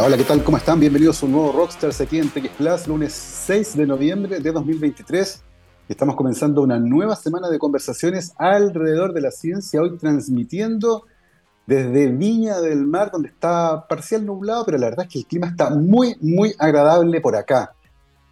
Hola, ¿qué tal? ¿Cómo están? Bienvenidos a un nuevo Rockstars aquí en TX Plus, lunes 6 de noviembre de 2023. Estamos comenzando una nueva semana de conversaciones alrededor de la ciencia, hoy transmitiendo desde Viña del Mar, donde está parcial nublado, pero la verdad es que el clima está muy, muy agradable por acá.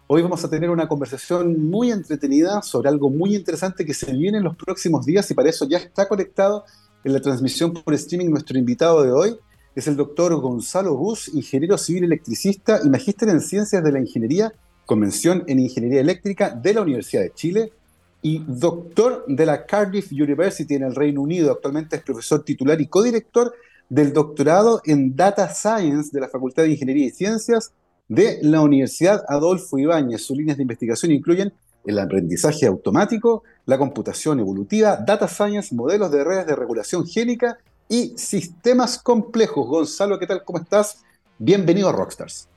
Hoy vamos a tener una conversación muy entretenida sobre algo muy interesante que se viene en los próximos días y para eso ya está conectado en la transmisión por streaming nuestro invitado de hoy. Es el doctor Gonzalo Bus, ingeniero civil electricista y magíster en ciencias de la ingeniería, convención en ingeniería eléctrica de la Universidad de Chile y doctor de la Cardiff University en el Reino Unido. Actualmente es profesor titular y codirector del doctorado en Data Science de la Facultad de Ingeniería y Ciencias de la Universidad Adolfo Ibáñez. Sus líneas de investigación incluyen el aprendizaje automático, la computación evolutiva, data science, modelos de redes de regulación génica y sistemas complejos. Gonzalo, ¿qué tal? ¿Cómo estás? Bienvenido a Rockstars.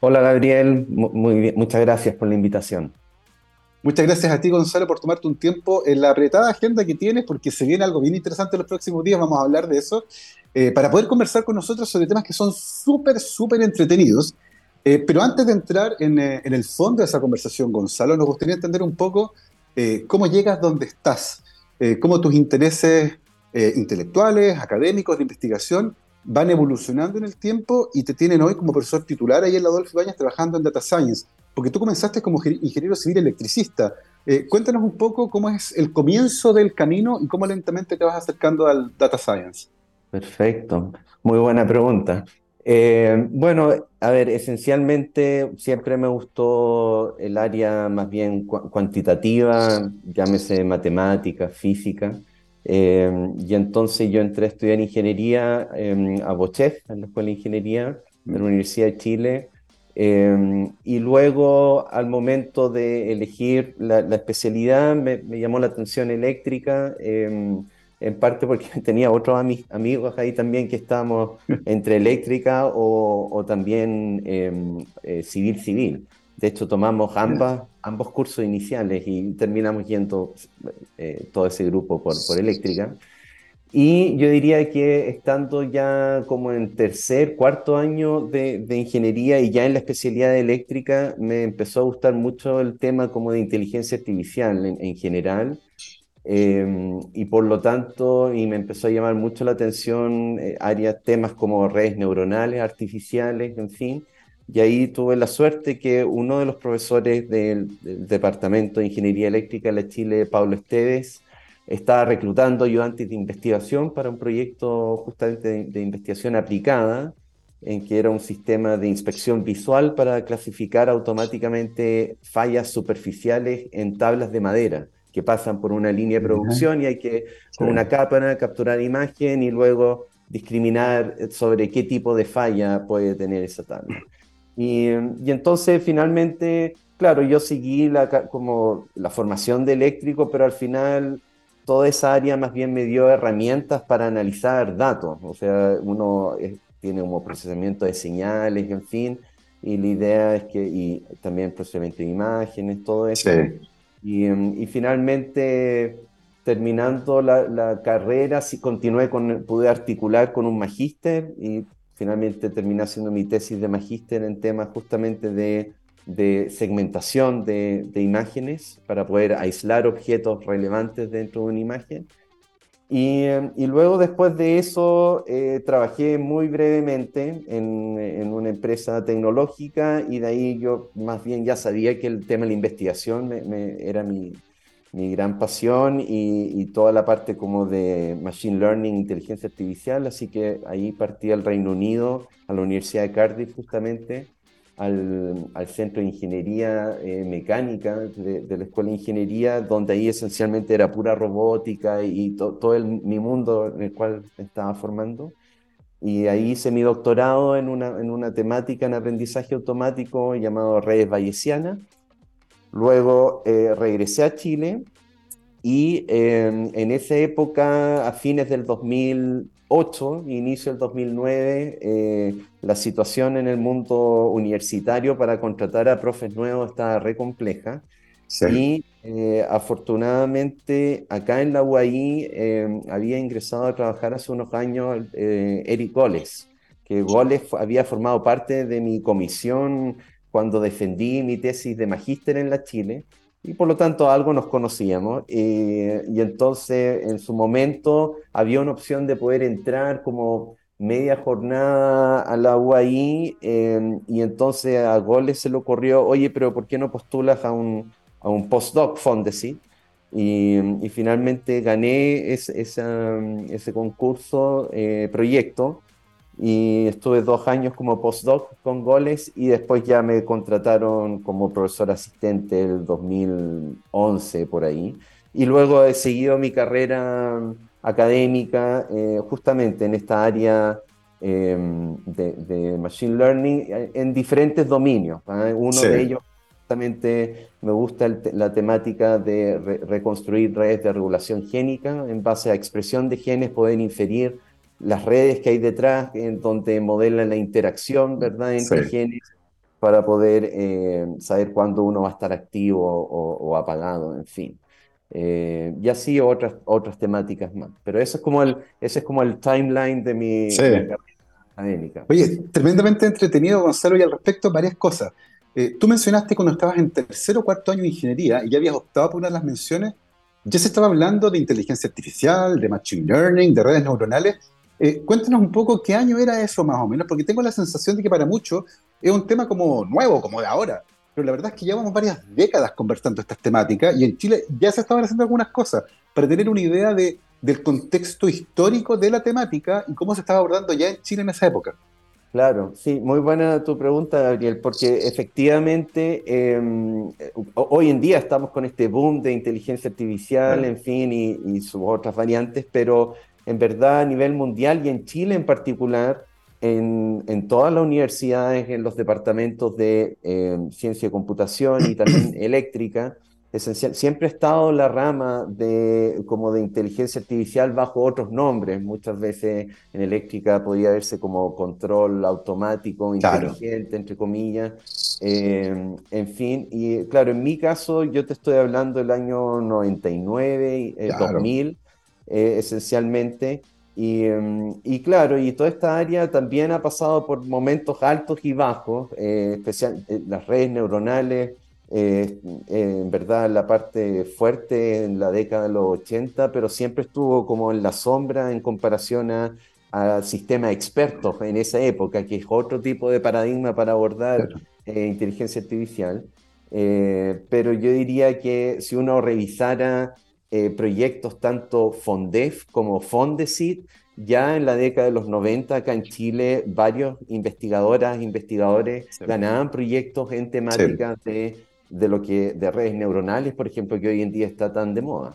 Hola Gabriel, muy bien. muchas gracias por la invitación. Muchas gracias a ti, Gonzalo, por tomarte un tiempo en la apretada agenda que tienes, porque se viene algo bien interesante en los próximos días, vamos a hablar de eso, eh, para poder conversar con nosotros sobre temas que son súper, súper entretenidos eh, pero antes de entrar eh, en, el fondo de esa conversación, Gonzalo, nos gustaría entender un poco cómo llegas donde estás, cómo tus intereses intelectuales, académicos, de investigación, van evolucionando en el tiempo y te tienen hoy como profesor titular ahí en la Adolfo Ibáñez trabajando en Data Science, porque tú comenzaste como ingeniero civil electricista. cuéntanos un poco cómo es el comienzo del camino y cómo lentamente te vas acercando al Data Science. Perfecto, muy buena pregunta. Eh, bueno, a ver, esencialmente siempre me gustó el área más bien cuantitativa, llámese matemática, física. Eh, y entonces yo entré a estudiar ingeniería em, a Bochef, en la Escuela de Ingeniería de la mm. Universidad de Chile. Em, y luego, al momento de elegir la, especialidad, me, me, llamó la atención eléctrica. En parte porque tenía otros amigos ahí también que estábamos entre eléctrica o, también em, eh, civil civil. De hecho, tomamos ambas, ambos cursos iniciales y terminamos yendo eh, todo ese grupo por, por eléctrica. Y yo diría que estando ya como en tercer, cuarto año de, de, ingeniería y ya en la especialidad de eléctrica, me empezó a gustar mucho el tema como de inteligencia artificial en, en general Em, y por lo tanto, y me empezó a llamar mucho la atención eh, áreas, temas como redes neuronales, artificiales, en fin. Y ahí tuve la suerte que uno de los profesores del, Departamento de Ingeniería Eléctrica de la Chile, Pablo Esteves, estaba reclutando ayudantes de investigación para un proyecto justamente de, de investigación aplicada, en que era un sistema de inspección visual para clasificar automáticamente fallas superficiales en tablas de madera que pasan por una línea de producción y hay que, con una cámara, capturar imagen y luego discriminar sobre qué tipo de falla puede tener esa tabla. Y, y entonces finalmente, claro, yo seguí la, como la formación de eléctrico, pero al final toda esa área más bien me dio herramientas para analizar datos. O sea, uno tiene como procesamiento de señales, en fin, y la idea es que, y también procesamiento de imágenes, todo eso. Sí Em, y, finalmente, terminando la, carrera, sí continué con, pude articular con un magíster y finalmente terminé haciendo mi tesis de magíster en temas justamente de, de segmentación de, de, imágenes para poder aislar objetos relevantes dentro de una imagen. Y, y luego después de eso eh, trabajé muy brevemente en, en, una empresa tecnológica y de ahí yo más bien ya sabía que el tema de la investigación me, era mi, mi, gran pasión y, toda la parte como de Machine Learning, inteligencia artificial, así que ahí partí al Reino Unido, a la Universidad de Cardiff justamente al, al Centro de Ingeniería eh, Mecánica de, la Escuela de Ingeniería, donde ahí esencialmente era pura robótica y todo el, mi mundo en el cual estaba formando. Y ahí hice mi doctorado en una, en una temática en aprendizaje automático llamado redes bayesianas. Luego eh, regresé a Chile y em, en esa época, a fines del 2000, 2008, inicio del 2009, eh, la situación en el mundo universitario para contratar a profes nuevos estaba re compleja. Y eh, afortunadamente acá en la UAI eh, había ingresado a trabajar hace unos años Eric Goles, que Goles había formado parte de mi comisión cuando defendí mi tesis de magíster en la Chile y por lo tanto algo nos conocíamos. Eh, y entonces en su momento había una opción de poder entrar como media jornada a la UAI em, y entonces a Goles se le ocurrió, oye, pero ¿por qué no postulas a un, a un postdoc Fondesit? Y, y, finalmente gané ese, ese concurso, eh, proyecto, y estuve dos años como postdoc con goles y después ya me contrataron como profesor asistente el 2011 por ahí. Y luego he seguido mi carrera académica eh, justamente en esta área em, de, Machine Learning en diferentes dominios. ¿ah? Uno de ellos justamente me gusta la temática de reconstruir redes de regulación génica en base a expresión de genes, poder inferir las redes que hay detrás, en donde modelan la interacción, ¿verdad?, entre genes para poder eh, saber cuándo uno va a estar activo o, apagado, en fin. Eh, y así otras, otras temáticas más. Pero eso es como el, ese es como el timeline de mi, carrera académica. Oye, tremendamente entretenido, Gonzalo, y al respecto varias cosas. Eh, tú mencionaste cuando estabas en tercer o cuarto año de ingeniería y ya habías optado por una de las menciones, ya se estaba hablando de inteligencia artificial, de machine learning, de redes neuronales, eh, cuéntanos un poco qué año era eso más o menos, porque tengo la sensación de que para muchos es un tema como nuevo, como de ahora. Pero la verdad es que llevamos varias décadas conversando estas temáticas y en Chile ya se estaban haciendo algunas cosas para tener una idea de, del contexto histórico de la temática y cómo se estaba abordando ya en Chile en esa época. Claro, sí, muy buena tu pregunta, Gabriel, porque efectivamente em, hoy en día estamos con este boom de inteligencia artificial, en fin, y, y sus otras variantes, pero en verdad a nivel mundial y en Chile en particular, en, en todas las universidades, en los departamentos de eh, ciencia de computación y también eléctrica, esencial, siempre ha estado la rama de, como de inteligencia artificial bajo otros nombres. Muchas veces en eléctrica podía verse como control automático, inteligente, entre comillas. Eh, en fin, y claro, en mi caso yo te estoy hablando del año 99, 2000 eh, esencialmente. Em, y, claro, y toda esta área también ha pasado por momentos altos y bajos, eh, especial, eh, las redes neuronales, en verdad la parte fuerte en la década de los 80, pero siempre estuvo como en la sombra en comparación al sistema expertos en esa época, que es otro tipo de paradigma para abordar inteligencia artificial. pero yo diría que si uno revisara eh, proyectos tanto FONDEF como FONDESIT. Ya en la década de los 90 acá en Chile, varios investigadoras, investigadores ganaban proyectos en temáticas de, de, lo que, de redes neuronales, por ejemplo, que hoy en día está tan de moda.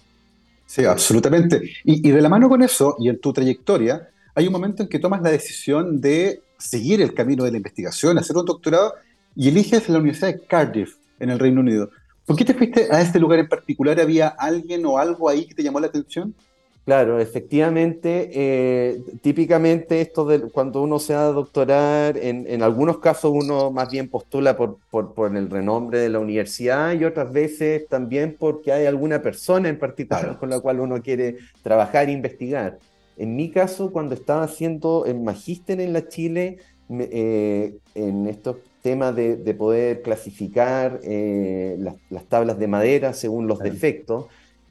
Sí, absolutamente. Y, y de la mano con eso, y en tu trayectoria, hay un momento en que tomas la decisión de seguir el camino de la investigación, hacer un doctorado, y eliges la Universidad de Cardiff, en el Reino Unido. ¿Por qué te fuiste a este lugar en particular? ¿Había alguien o algo ahí que te llamó la atención? Claro, efectivamente, eh, típicamente esto de cuando uno se va a doctorar, en, algunos casos uno más bien postula por, por, el renombre de la universidad y otras veces también porque hay alguna persona en particular con la cual uno quiere trabajar e investigar. En mi caso, cuando estaba haciendo el magíster en la Chile, eh, en estos tema de, poder clasificar eh, las, tablas de madera según los defectos.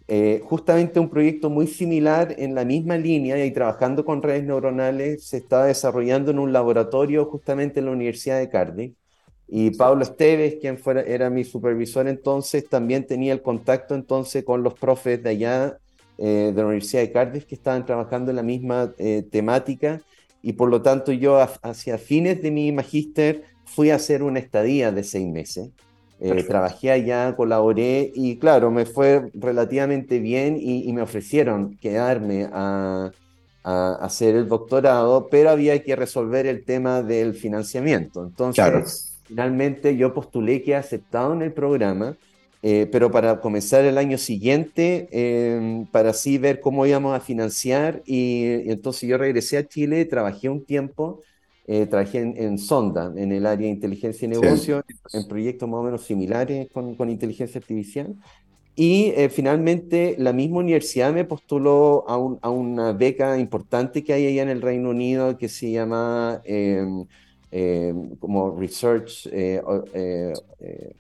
Eh, justamente un proyecto muy similar en la misma línea y trabajando con redes neuronales se estaba desarrollando en un laboratorio justamente en la Universidad de Cardiff. Y Pablo Esteves, quien fuera, era mi supervisor entonces, también tenía el contacto entonces con los profes de allá eh, de la Universidad de Cardiff que estaban trabajando en la misma temática y por lo tanto yo hacia fines de mi magíster fui a hacer una estadía de seis meses. Eh, trabajé allá, colaboré y claro, me fue relativamente bien y, me ofrecieron quedarme a, hacer el doctorado, pero había que resolver el tema del financiamiento. Entonces, finalmente yo postulé que he aceptado en el programa, eh, pero para comenzar el año siguiente, em, para así ver cómo íbamos a financiar y entonces yo regresé a Chile, trabajé un tiempo eh, trabajé en, Sonda, en el área de inteligencia y negocio, en proyectos más o menos similares con, con inteligencia artificial. Y eh, finalmente la misma universidad me postuló a, a, una beca importante que hay allá en el Reino Unido que se llama em, como Research, eh, eh,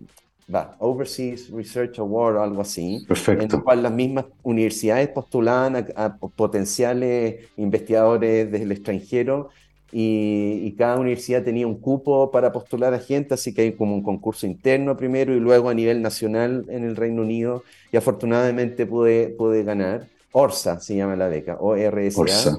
Overseas Research Award o algo así, Perfecto. en el cual las mismas universidades postulaban a potenciales investigadores del extranjero y, cada universidad tenía un cupo para postular a gente, así que hay como un concurso interno primero y luego a nivel nacional en el Reino Unido y afortunadamente pude, pude ganar. ORSA se llama la beca, O-R-S-A.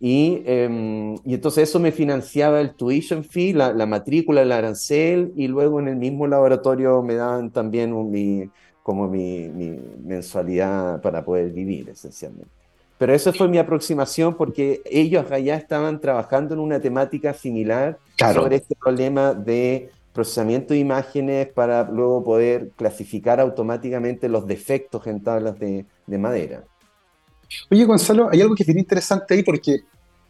Y, em, y, entonces eso me financiaba el tuition fee, la, la, matrícula, el arancel, y luego en el mismo laboratorio me daban también un, mi, como mi, mi mensualidad para poder vivir, esencialmente. Pero eso fue mi aproximación porque ellos allá estaban trabajando en una temática similar sobre este problema de procesamiento de imágenes para luego poder clasificar automáticamente los defectos en tablas de, madera. Oye, Gonzalo, hay algo que es bien interesante ahí porque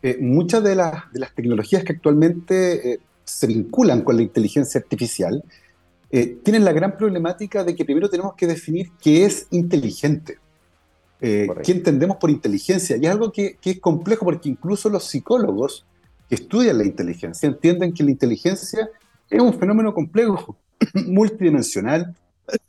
eh, muchas de las, de las tecnologías que actualmente eh, se vinculan con la inteligencia artificial eh, tienen la gran problemática de que primero tenemos que definir qué es inteligente. Eh, qué entendemos por inteligencia. Y es algo que, es complejo porque incluso los psicólogos que estudian la inteligencia entienden que la inteligencia es un fenómeno complejo, multidimensional,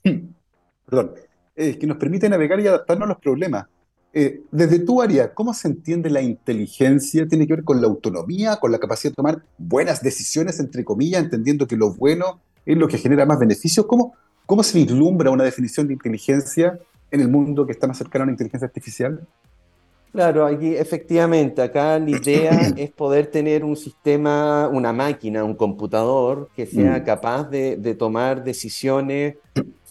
perdón, eh, que nos permite navegar y adaptarnos a los problemas. Eh, desde tu área, ¿cómo se entiende la inteligencia? ¿Tiene que ver con la autonomía, con la capacidad de tomar buenas decisiones, entre comillas, entendiendo que lo bueno es lo que genera más beneficios? ¿Cómo, cómo se vislumbra una definición de inteligencia en el mundo que está más cercano a la inteligencia artificial? Claro, aquí efectivamente, acá la idea es poder tener un sistema, una máquina, un computador que sea mm. capaz de, tomar decisiones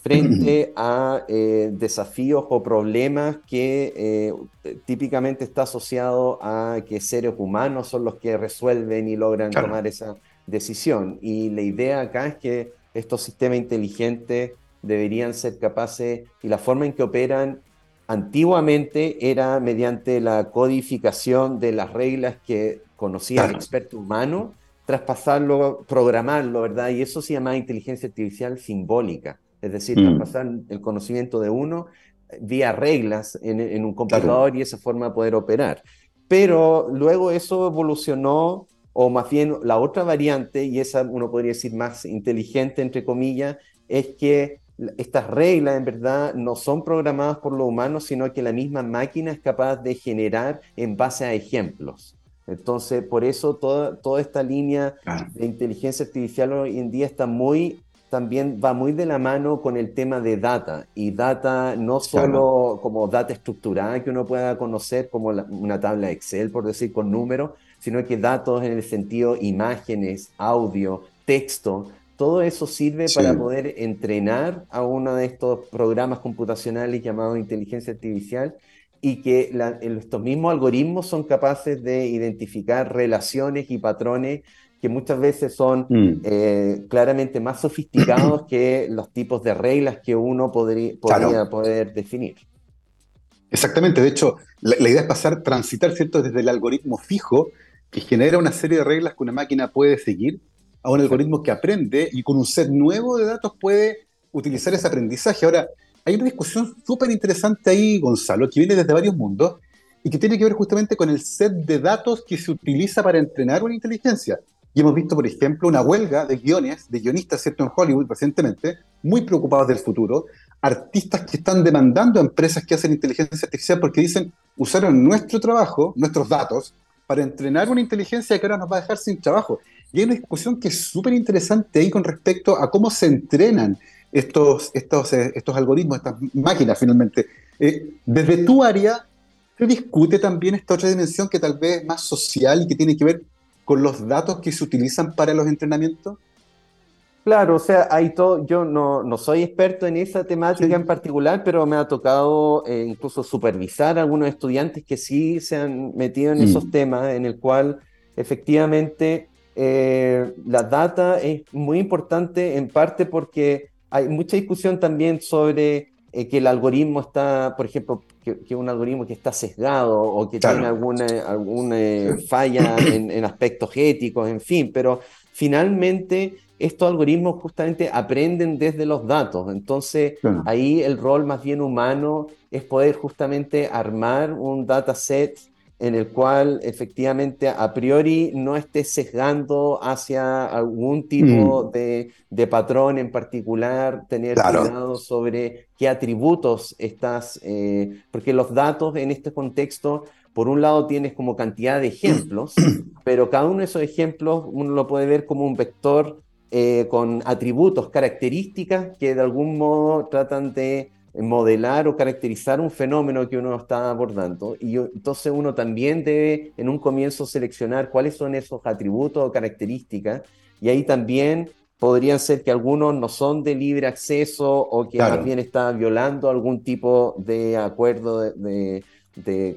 frente a eh, desafíos o problemas que eh, típicamente está asociado a que seres humanos son los que resuelven y logran tomar esa decisión. Y la idea acá es que estos sistemas inteligentes deberían ser capaces y la forma en que operan antiguamente era mediante la codificación de las reglas que conocía el experto humano, traspasarlo, programarlo, ¿verdad? Y eso se llama inteligencia artificial simbólica, es decir, mm. traspasar el conocimiento de uno vía reglas en, un computador y esa forma de poder operar. Pero luego eso evolucionó, o más bien la otra variante, y esa uno podría decir más inteligente, entre comillas, es que estas reglas en verdad no son programadas por los humanos, sino que la misma máquina es capaz de generar en base a ejemplos. Entonces, por eso toda, toda esta línea de inteligencia artificial hoy en día está muy, también va muy de la mano con el tema de data. Y data no solo como data estructurada que uno pueda conocer como una tabla Excel, por decir, con números, sino que datos en el sentido imágenes, audio, texto, todo eso sirve para poder entrenar a uno de estos programas computacionales llamados inteligencia artificial y que estos mismos algoritmos son capaces de identificar relaciones y patrones que muchas veces son mm. eh, claramente más sofisticados que los tipos de reglas que uno podría, podría poder definir. Exactamente, de hecho, la, la, idea es pasar, transitar, ¿cierto?, desde el algoritmo fijo que genera una serie de reglas que una máquina puede seguir a un algoritmo que aprende y con un set nuevo de datos puede utilizar ese aprendizaje. Ahora, hay una discusión súper interesante ahí, Gonzalo, que viene desde varios mundos y que tiene que ver justamente con el set de datos que se utiliza para entrenar una inteligencia. Y hemos visto, por ejemplo, una huelga de guiones, de guionistas, ¿cierto?, en Hollywood recientemente, muy preocupados del futuro, artistas que están demandando a empresas que hacen inteligencia artificial porque dicen, usaron nuestro trabajo, nuestros datos, para entrenar una inteligencia que ahora nos va a dejar sin trabajo. Y hay una discusión que es súper interesante ahí con respecto a cómo se entrenan estos, estos, eh, estos algoritmos, estas máquinas finalmente. Eh, desde tu área, ¿se discute también esta otra dimensión que tal vez es más social y que tiene que ver con los datos que se utilizan para los entrenamientos? Claro, o sea, hay todo, yo no, no soy experto en esa temática en particular, pero me ha tocado eh, incluso supervisar a algunos estudiantes que sí se han metido en mm. esos temas, en el cual efectivamente eh, la data es muy importante en parte porque hay mucha discusión también sobre eh, que el algoritmo está, por ejemplo, que, un algoritmo que está sesgado o que tiene alguna, alguna falla en, aspectos éticos, en fin, pero finalmente estos algoritmos justamente aprenden desde los datos. Entonces, ahí el rol más bien humano es poder justamente armar un dataset en el cual efectivamente a priori no esté sesgando hacia algún tipo mm. de, patrón en particular, tener cuidado sobre qué atributos estás, eh, porque los datos en este contexto, por un lado tienes como cantidad de ejemplos, pero cada uno de esos ejemplos uno lo puede ver como un vector eh, con atributos, características que de algún modo tratan de modelar o caracterizar un fenómeno que uno está abordando. Y entonces uno también debe en un comienzo seleccionar cuáles son esos atributos o características. Y ahí también podrían ser que algunos no son de libre acceso o que más bien está violando algún tipo de acuerdo de,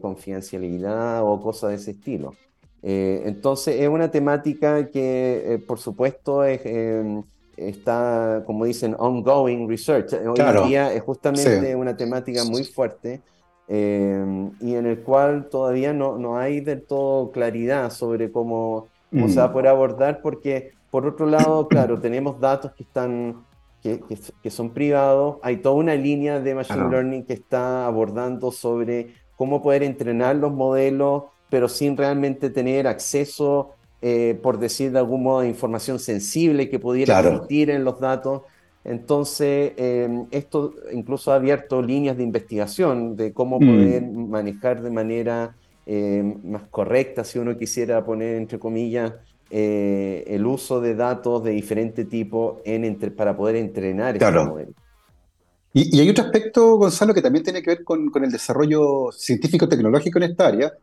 confidencialidad o cosas de ese estilo. Eh, entonces es una temática que, eh, por supuesto, es, em, está, como dicen, ongoing research. Hoy en día es justamente una temática muy fuerte eh, y en el cual todavía no, no, hay del todo claridad sobre cómo, cómo se va a mm. poder abordar, porque por otro lado, claro, tenemos datos que están que, que, son privados, hay toda una línea de Machine Learning que está abordando sobre cómo poder entrenar los modelos, pero sin realmente tener acceso eh, por decir de algún modo, información sensible que pudiera existir en los datos. Entonces, em, esto incluso ha abierto líneas de investigación de cómo mm. poder manejar de manera em, más correcta, si uno quisiera poner entre comillas, eh, el uso de datos de diferente tipo en para poder entrenar claro. modelo. Y, hay otro aspecto, Gonzalo, que también tiene que ver con, con el desarrollo científico-tecnológico en esta área,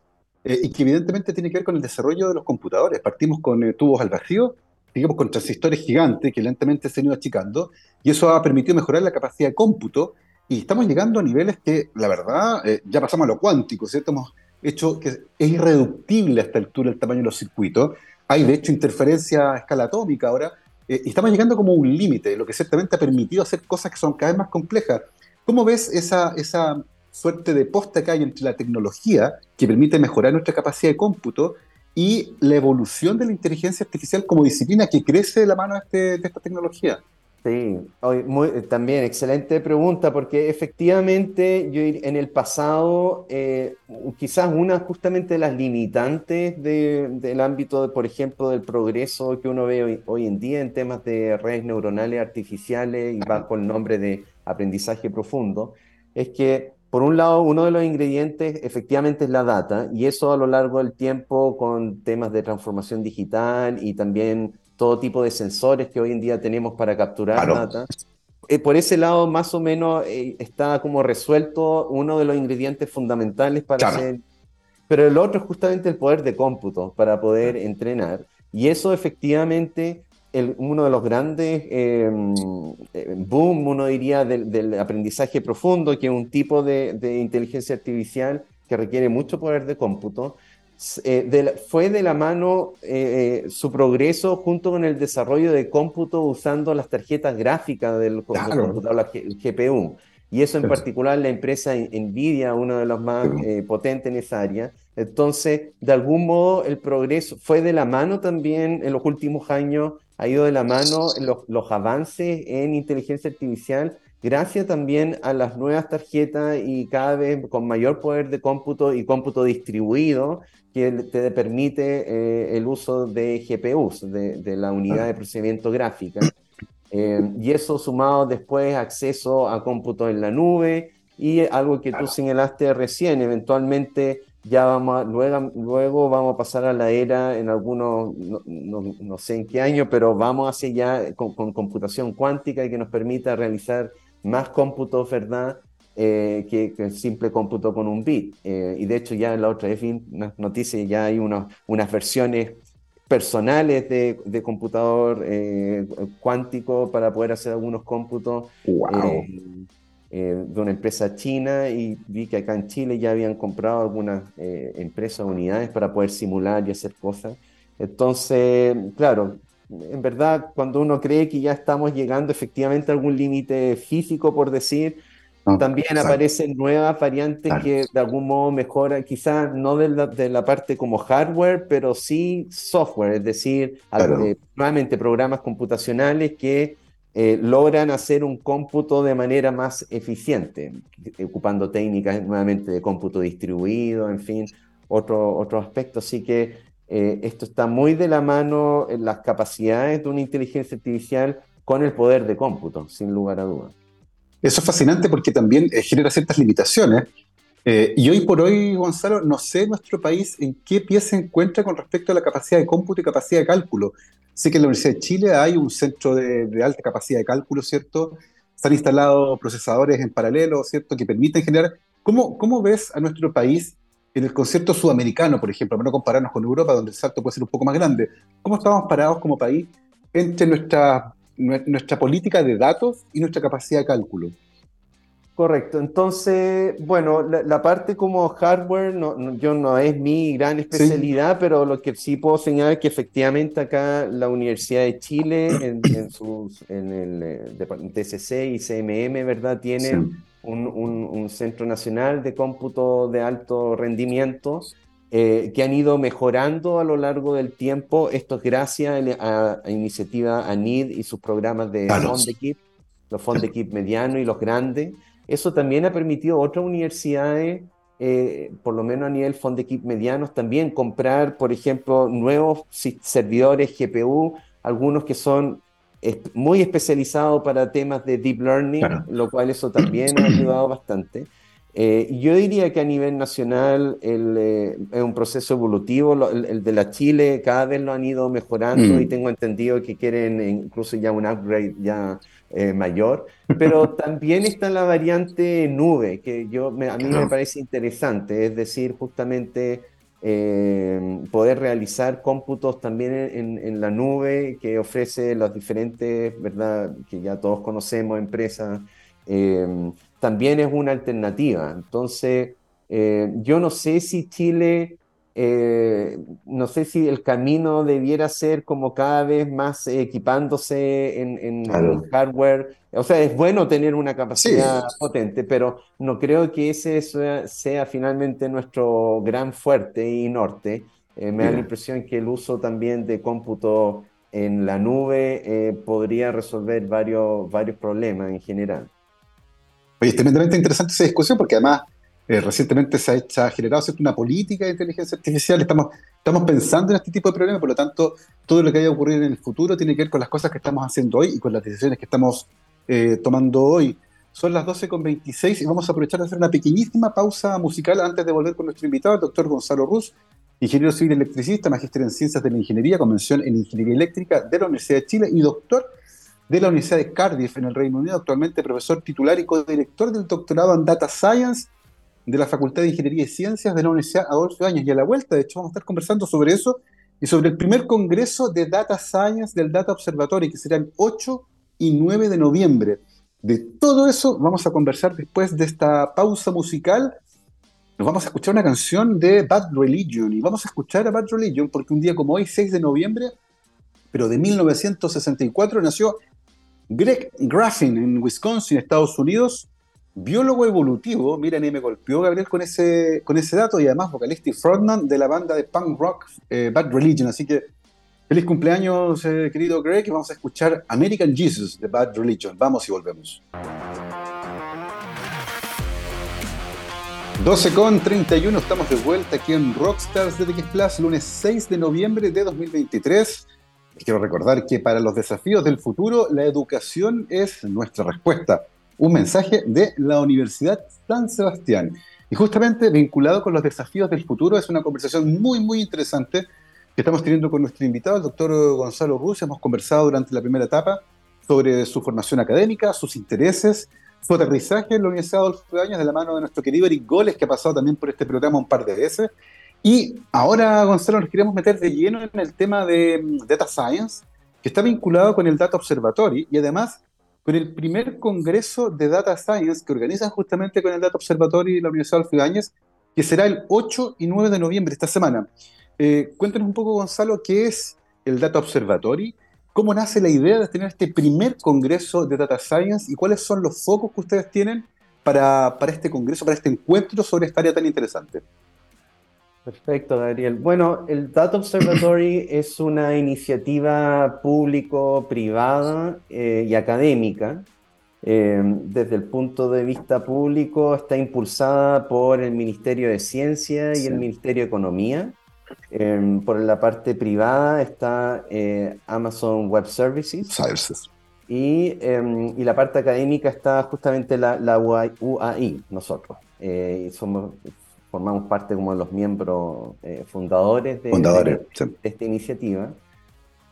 eh, y que evidentemente tiene que ver con el desarrollo de los computadores. Partimos con eh, tubos al vacío, digamos con transistores gigantes que lentamente se han ido achicando, y eso ha permitido mejorar la capacidad de cómputo, y estamos llegando a niveles que, la verdad, eh, ya pasamos a lo cuántico, ¿cierto? Hemos hecho que es irreductible a esta altura el tamaño de los circuitos. Hay, de hecho, interferencia a escala atómica ahora, y estamos llegando como un límite, lo que ciertamente ha permitido hacer cosas que son cada vez más complejas. ¿Cómo ves esa, esa suerte de posta que hay entre la tecnología que permite mejorar nuestra capacidad de cómputo y la evolución de la inteligencia artificial como disciplina que crece de la mano de, este, esta tecnología. Sí, también excelente pregunta, porque efectivamente yo en el pasado, eh, quizás una justamente de las limitantes del ámbito, de, por ejemplo, del progreso que uno ve hoy, hoy, en día en temas de redes neuronales artificiales y bajo el nombre de aprendizaje profundo, es que por un lado, uno de los ingredientes efectivamente es la data, y eso a lo largo del tiempo con temas de transformación digital y también todo tipo de sensores que hoy en día tenemos para capturar data. Eh, por ese lado, más o menos eh, está como resuelto uno de los ingredientes fundamentales para hacer. Pero el otro es justamente el poder de cómputo para poder entrenar. Y eso efectivamente uno de los grandes eh, boom, uno diría, del, aprendizaje profundo, que es un tipo de, inteligencia artificial que requiere mucho poder de cómputo, eh, fue de la mano eh, su progreso junto con el desarrollo de cómputo usando las tarjetas gráficas del, computador, la GPU. Y eso en particular la empresa Nvidia, uno de los más potentes en esa área. Entonces, de algún modo, el progreso fue de la mano también en los últimos años ha ido de la mano los, avances en inteligencia artificial, gracias también a las nuevas tarjetas y cada vez con mayor poder de cómputo y cómputo distribuido que te permite eh, el uso de GPUs, de, la unidad de procesamiento gráfica. Eh, y eso sumado después acceso a cómputo en la nube y algo que tú señalaste recién, eventualmente ya vamos luego, luego vamos a pasar a la era en algunos, no, sé en qué año, pero vamos hacia ya con, computación cuántica y que nos permita realizar más cómputos, ¿verdad? Eh, que, el simple cómputo con un bit. Eh, y de hecho ya en la otra noticia ya hay unos, unas versiones personales de, de computador eh, cuántico para poder hacer algunos cómputos. Wow. Eh, de una empresa china y vi que acá en Chile ya habían comprado algunas eh, empresas, unidades para poder simular y hacer cosas. Entonces, claro, en verdad, cuando uno cree que ya estamos llegando efectivamente a algún límite físico, por decir, también aparecen nuevas variantes que de algún modo mejoran, quizás no de la, de la, parte como hardware, pero sí software, es decir, nuevamente programas computacionales que eh, logran hacer un cómputo de manera más eficiente, ocupando técnicas nuevamente de cómputo distribuido, en fin, otro, otro aspecto. Así que eh, esto está muy de la mano en las capacidades de una inteligencia artificial con el poder de cómputo, sin lugar a dudas. Eso es fascinante porque también eh, genera ciertas limitaciones. y hoy por hoy, Gonzalo, no sé nuestro país en qué pie se encuentra con respecto a la capacidad de cómputo y capacidad de cálculo. Sé que en la Universidad de Chile hay un centro de, alta capacidad de cálculo, ¿cierto? Están instalados procesadores en paralelo, ¿cierto? Que permiten generar... ¿Cómo, cómo ves a nuestro país en el concierto sudamericano, por ejemplo, para no compararnos con Europa, donde el salto puede ser un poco más grande? ¿Cómo estamos parados como país entre nuestra, nuestra política de datos y nuestra capacidad de cálculo? Correcto, entonces, bueno, la, parte como hardware no, yo no es mi gran especialidad, pero lo que sí puedo señalar es que efectivamente acá la Universidad de Chile, en, sus, en el eh, TCC y CMM, ¿verdad? Tienen un, centro nacional de cómputo de alto rendimiento eh, que han ido mejorando a lo largo del tiempo. Esto es gracias a, la iniciativa ANID y sus programas de Fondekip, los Fondekip medianos y los grandes. Eso también ha permitido a otras universidades, eh, por lo menos a nivel equipo medianos, también comprar, por ejemplo, nuevos servidores GPU, algunos que son muy especializados para temas de deep learning, lo cual eso también ha ayudado bastante. Eh, yo diría que a nivel nacional eh, es un proceso evolutivo, el, de la Chile cada vez lo han ido mejorando y mm. tengo entendido que quieren incluso ya un upgrade ya eh, mayor, pero también está la variante nube, que yo, a mí me parece interesante, es decir, justamente eh, poder realizar cómputos también en, la nube que ofrece las diferentes, ¿verdad? Que ya todos conocemos, empresas, eh, también es una alternativa. Entonces, yo no sé si Chile eh, no sé si el camino debiera ser como cada vez más equipándose en, hardware. O sea, es bueno tener una capacidad potente, pero no creo que ese sea, finalmente nuestro gran fuerte y norte. Eh, me da la impresión que el uso también de cómputo en la nube eh, podría resolver varios, varios problemas en general. Oye, es tremendamente interesante esa discusión porque además eh, recientemente se ha, generado una política de inteligencia artificial, estamos, estamos pensando en este tipo de problemas, por lo tanto, todo lo que vaya a ocurrir en el futuro tiene que ver con las cosas que estamos haciendo hoy y con las decisiones que estamos eh, tomando hoy. Son las 12.26 y vamos a aprovechar de hacer una pequeñísima pausa musical antes de volver con nuestro invitado, el doctor Gonzalo Ruz, ingeniero civil electricista, magíster en ciencias de la ingeniería, convención en ingeniería eléctrica de la Universidad de Chile y doctor de la Universidad de Cardiff en el Reino Unido, actualmente profesor titular y codirector del doctorado en Data Science de la Facultad de Ingeniería y Ciencias de la Universidad Adolfo Años. Y a la vuelta, de hecho, vamos a estar conversando sobre eso y sobre el primer congreso de Data Science del Data Observatory, que será el 8 y 9 de noviembre. De todo eso vamos a conversar después de esta pausa musical. Nos vamos a escuchar una canción de Bad Religion y vamos a escuchar a Bad Religion porque un día como hoy, 6 de noviembre, pero de 1964, nació Greg Graffin en Wisconsin, Estados Unidos, biólogo evolutivo, miren, y me golpeó Gabriel con ese, con ese dato, y además vocalista y frontman de la banda de punk rock eh, Bad Religion. Así que feliz cumpleaños, eh, querido Greg, y vamos a escuchar American Jesus de Bad Religion. Vamos y volvemos. 12 con 31, estamos de vuelta aquí en Rockstars de TX Plus, lunes 6 de noviembre de 2023. quiero recordar que para los desafíos del futuro, la educación es nuestra respuesta un mensaje de la Universidad San Sebastián. Y justamente vinculado con los desafíos del futuro, es una conversación muy, muy interesante que estamos teniendo con nuestro invitado, el doctor Gonzalo Ruz. Hemos conversado durante la primera etapa sobre su formación académica, sus intereses, su aterrizaje en la Universidad Adolfo de Años de la mano de nuestro querido Eric Goles, que ha pasado también por este programa un par de veces. Y ahora, Gonzalo, nos queremos meter de lleno en el tema de Data Science, que está vinculado con el Data Observatory y además con el primer congreso de Data Science que organizan justamente con el Data Observatory y la Universidad de Alfidañez, que será el 8 y 9 de noviembre, esta semana. Eh, cuéntanos un poco, Gonzalo, qué es el Data Observatory, cómo nace la idea de tener este primer congreso de Data Science y cuáles son los focos que ustedes tienen para, para este congreso, para este encuentro sobre esta área tan interesante? Perfecto, Gabriel. Bueno, el Data Observatory es una iniciativa público-privada eh, y académica. Eh, desde el punto de vista público, está impulsada por el Ministerio de Ciencia y el Ministerio de Economía. Eh, por la parte privada está Amazon Web Services. Services. Y, y, la parte académica está justamente la, la UAI, nosotros. somos formamos parte como de los miembros eh, fundadores, de, esta iniciativa.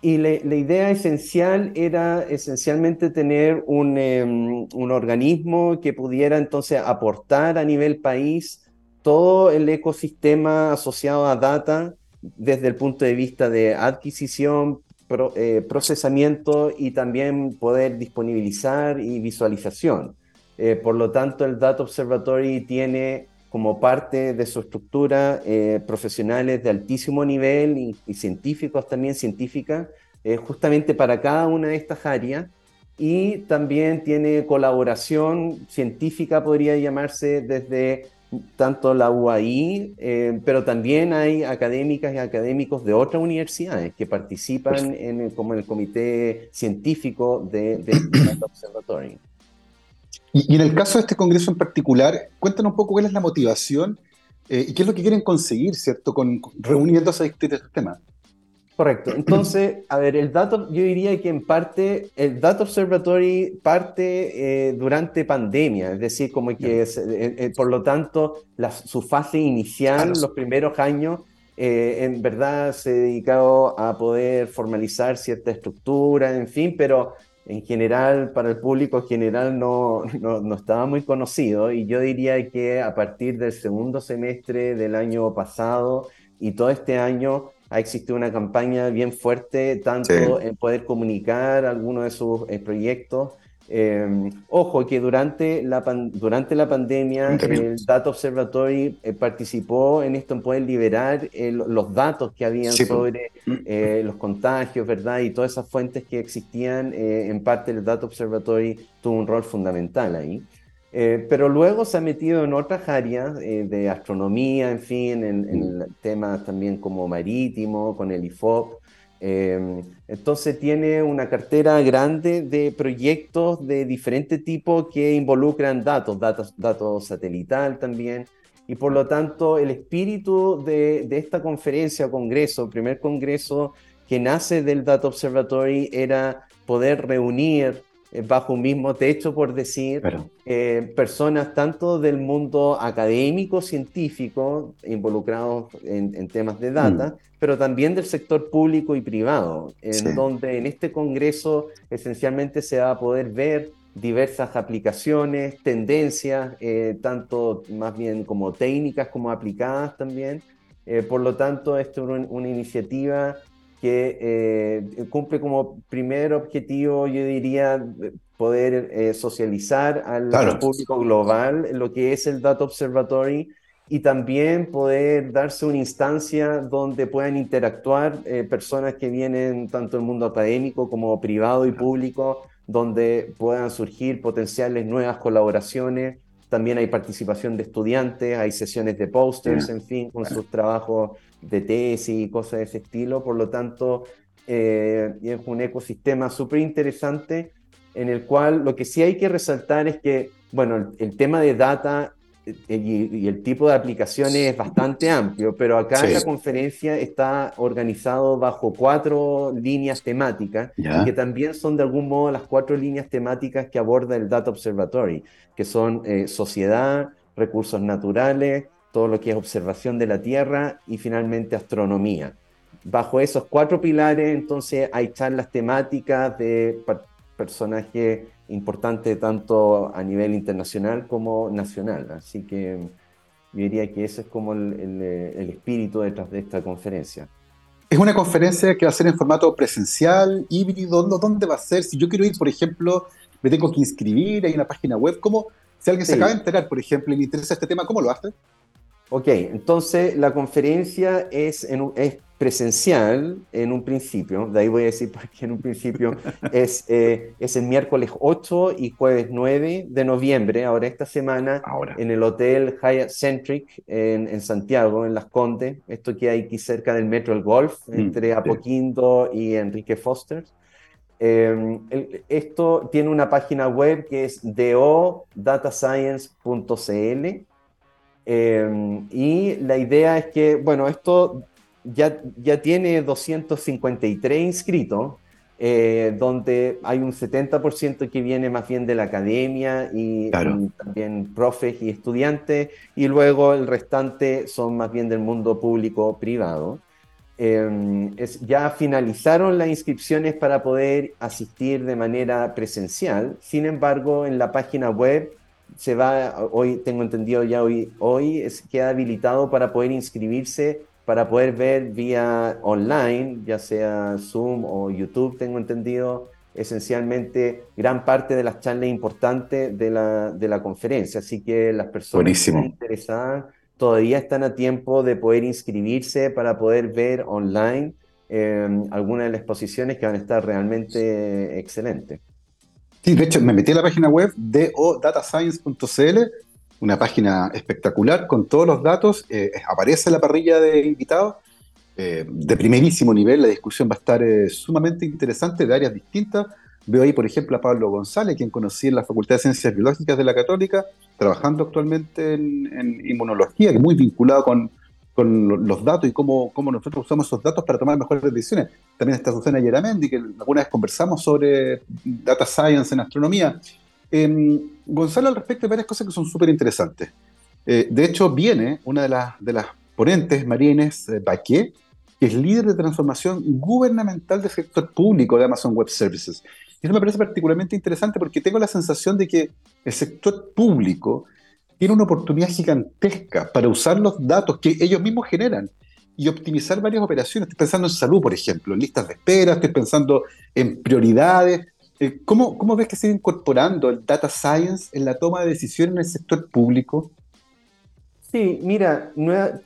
Y la idea esencial era esencialmente tener un, em, un, organismo que pudiera entonces aportar a nivel país todo el ecosistema asociado a data desde el punto de vista de adquisición, eh, procesamiento y también poder disponibilizar y visualización. Eh, por lo tanto, el Data Observatory tiene como parte de su estructura eh, profesionales de altísimo nivel y, científicos también, científicas, eh, justamente para cada una de estas áreas. Y también tiene colaboración científica, podría llamarse, desde tanto la UAI, eh, pero también hay académicas y académicos de otras universidades que participan en como en el comité científico de, de este observatorio. Y, en el caso de este congreso en particular, cuéntanos un poco cuál es la motivación eh, y qué es lo que quieren conseguir, ¿cierto? Con, reuniéndose a discutir estos temas. Correcto. Entonces, a ver, el dato, yo diría que en parte, el Data Observatory parte eh, durante pandemia, es decir, como que eh, por lo tanto, su fase inicial, los primeros años, en verdad se dedicado a poder formalizar cierta estructura, en fin, pero en general, para el público en general no, no, estaba muy conocido y yo diría que a partir del segundo semestre del año pasado y todo este año ha existido una campaña bien fuerte, tanto en poder comunicar algunos de sus eh, proyectos Em, ojo, que durante la, durante la pandemia el Data Observatory eh, participó en esto, en poder liberar los datos que habían sobre eh, los contagios, ¿verdad? Y todas esas fuentes que existían, eh, en parte el Data Observatory tuvo un rol fundamental ahí. pero luego se ha metido en otras áreas de astronomía, en fin, en, en temas también como marítimo, con el IFOP. Em, entonces tiene una cartera grande de proyectos de diferente tipo que involucran datos, datos, datos satelital también. Y por lo tanto, el espíritu de, de esta conferencia congreso, primer congreso que nace del Data Observatory, era poder reunir eh, bajo un mismo techo, por decir, eh, personas tanto del mundo académico, científico, involucrados en, temas de data, mm. pero también del sector público y privado, en donde en este Congreso esencialmente se va a poder ver diversas aplicaciones, tendencias, eh, tanto más bien como técnicas como aplicadas también. por lo tanto, esto es una iniciativa que eh, cumple como primer objetivo, yo diría, poder eh, socializar al, público global lo que es el Data Observatory y también poder darse una instancia donde puedan interactuar eh, personas que vienen tanto del mundo académico como privado y público, donde puedan surgir potenciales nuevas colaboraciones. También hay participación de estudiantes, hay sesiones de posters, en fin, con sus trabajos de tesis y cosas de ese estilo. Por lo tanto, eh, es un ecosistema súper interesante en el cual lo que sí hay que resaltar es que, bueno, el, tema de data eh, y, el tipo de aplicaciones es bastante amplio, pero acá en la conferencia está organizado bajo cuatro líneas temáticas, que también son de algún modo las cuatro líneas temáticas que aborda el Data Observatory, que son eh, sociedad, recursos naturales, todo lo que es observación de la Tierra y finalmente astronomía. Bajo esos cuatro pilares, entonces hay charlas temáticas de personajes importantes tanto a nivel internacional como nacional. Así que yo diría que ese es como el, espíritu detrás de esta conferencia. ¿Es una conferencia que va a ser en formato presencial, híbrido? ¿Dónde va a ser? Si yo quiero ir, por ejemplo, me tengo que inscribir, hay una página web. ¿Cómo, si alguien se acaba de enterar, por ejemplo, y le interesa este tema, ¿cómo lo hace? Ok, entonces la conferencia es, presencial en un principio, de ahí voy a decir porque en un principio es, eh, es el miércoles 8 y jueves 9 de noviembre, ahora esta semana, en el Hotel Hyatt Centric en, Santiago, en Las Condes, esto que hay aquí cerca del Metro El Golf, mm, entre Apoquindo y Enrique Foster. Em, esto tiene una página web que es dodatascience.cl em, y la idea es que, bueno, esto ya, ya tiene 253 inscritos, eh, donde hay un 70% que viene más bien de la academia y, también profes y estudiantes, y luego el restante son más bien del mundo público-privado. Em, ya finalizaron las inscripciones para poder asistir de manera presencial, sin embargo, en la página web se va, hoy tengo entendido ya hoy, hoy es, queda habilitado para poder inscribirse para poder ver vía online, ya sea Zoom o YouTube, tengo entendido, esencialmente gran parte de las charlas importantes de la, de la conferencia. Así que las personas interesadas todavía están a tiempo de poder inscribirse para poder ver online eh, algunas de las exposiciones que van a estar realmente excelentes. Sí, de hecho, me metí a la página web de odatascience.cl una página espectacular con todos los datos. Eh, aparece la parrilla de invitados eh, de primerísimo nivel. La discusión va a estar eh, sumamente interesante de áreas distintas. Veo ahí, por ejemplo, a Pablo González, quien conocí en la Facultad de Ciencias Biológicas de la Católica, trabajando actualmente en, inmunología, que es muy vinculado con, con los datos y cómo, cómo, nosotros usamos esos datos para tomar mejores decisiones. También está Susana Yeramendi, que alguna vez conversamos sobre data science en astronomía. Eh, Gonzalo, al respecto hay varias cosas que son súper interesantes. Eh, de hecho, viene una de, las, de las ponentes, María Inés eh, Baquet, que es líder de transformación gubernamental del sector público de Amazon Web Services. Y eso me parece particularmente interesante porque tengo la sensación de que el sector público tiene una oportunidad gigantesca para usar los datos que ellos mismos generan y optimizar varias operaciones. Estoy pensando en salud, por ejemplo, en listas de espera, estoy pensando en prioridades, eh, ¿Cómo, ¿Cómo, ves que se incorporando el data science en la toma de decisiones en el sector público? Sí, mira,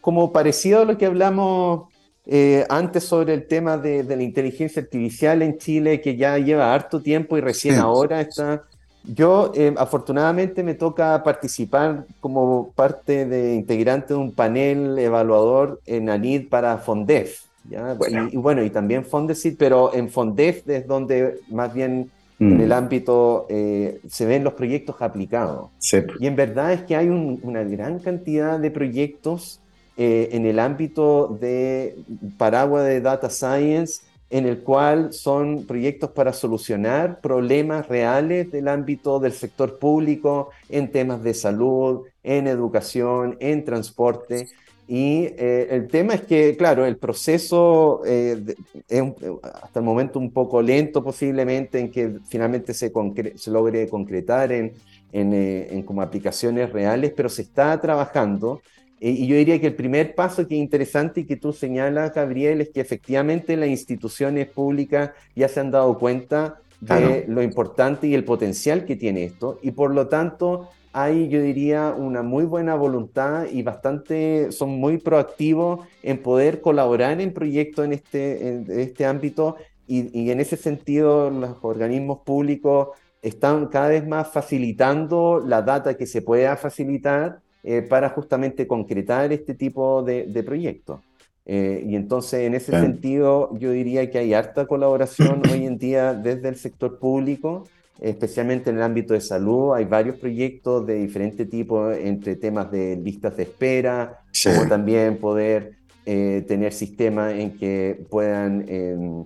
como parecido a lo que hablamos eh, antes sobre el tema de, la inteligencia artificial en Chile, que ya lleva harto tiempo y recién ahora está... Yo eh, afortunadamente me toca participar como parte de integrante de un panel evaluador en ANID para FONDEF. ¿ya? Y, bueno, y también FONDESIT, pero en FONDEF es donde más bien en el mm. ámbito eh, se ven los proyectos aplicados. Y en verdad es que hay una gran cantidad de proyectos eh, en el ámbito de paraguas de data science, en el cual son proyectos para solucionar problemas reales del ámbito del sector público en temas de salud, en educación, en transporte. Y eh, el tema es que, claro, el proceso eh, es hasta el momento un poco lento posiblemente en que finalmente se, se logre concretar en, en, eh, en, como aplicaciones reales, pero se está trabajando. Y yo diría que el primer paso que es interesante y que tú señalas, Gabriel, es que efectivamente las instituciones públicas ya se han dado cuenta de lo importante y el potencial que tiene esto, y por lo tanto hay, yo diría, una muy buena voluntad y bastante, son muy proactivos en poder colaborar en proyectos en este, en este ámbito. Y, y, en ese sentido los organismos públicos están cada vez más facilitando la data que se pueda facilitar eh, para justamente concretar este tipo de, de proyectos. Eh, y entonces, en ese sentido, yo diría que hay harta colaboración hoy en día desde el sector público especialmente en el ámbito de salud. Hay varios proyectos de diferente tipo entre temas de listas de espera, como también poder eh, tener sistemas en que puedan, em,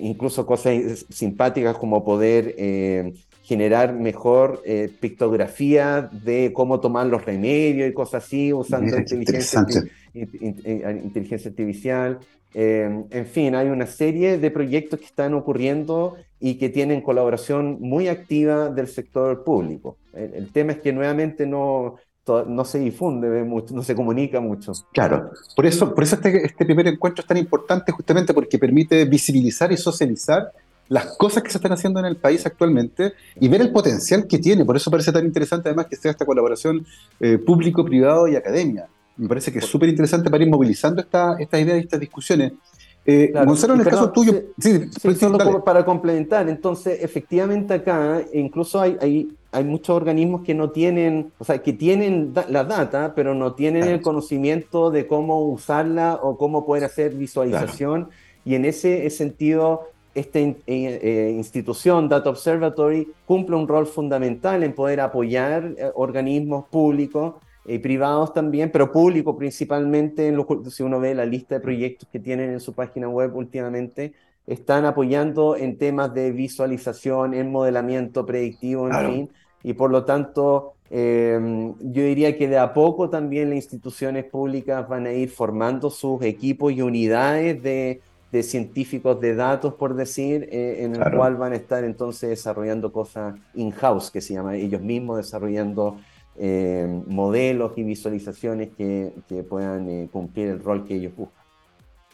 incluso cosas simpáticas como poder em, generar mejor eh, pictografía de cómo tomar los remedios y cosas así, usando inteligencia, inteligencia artificial. Em, en fin, hay una serie de proyectos que están ocurriendo y que tienen colaboración muy activa del sector público. El, tema es que nuevamente no, no se difunde mucho, no se comunica mucho. Claro, por eso, por eso este, este primer encuentro es tan importante justamente porque permite visibilizar y socializar las cosas que se están haciendo en el país actualmente y ver el potencial que tiene. Por eso parece tan interesante además que sea esta colaboración eh, público, privado y academia. Me parece que es súper interesante para ir movilizando estas ideas y estas discusiones. Eh, Gonzalo, en el caso tuyo, sí, solo para complementar, entonces efectivamente acá incluso hay, hay, hay, muchos organismos que no tienen, o sea, que tienen la data, pero no tienen el conocimiento de cómo usarla o cómo poder hacer visualización. Y en ese sentido, esta eh, eh, institución, Data Observatory, cumple un rol fundamental en poder apoyar organismos públicos y privados también, pero público principalmente, en si uno ve la lista de proyectos que tienen en su página web últimamente, están apoyando en temas de visualización, en modelamiento predictivo, en fin, y por lo tanto em, yo diría que de a poco también las instituciones públicas van a ir formando sus equipos y unidades de, de científicos de datos, por decir, eh, en el cual van a estar entonces desarrollando cosas in-house, que se llama, ellos mismos desarrollando eh, modelos y visualizaciones que, que puedan eh, cumplir el rol que ellos buscan.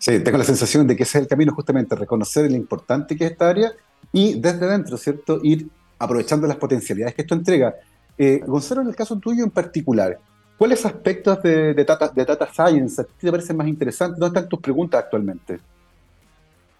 Sí, tengo la sensación de que ese es el camino justamente, reconocer lo importante que es esta área y desde dentro, ¿cierto? Ir aprovechando las potencialidades que esto entrega. Eh, Gonzalo, en el caso tuyo en particular, ¿cuáles aspectos de, de, data, de data science a ti te parecen más interesantes? ¿Dónde están tus preguntas actualmente?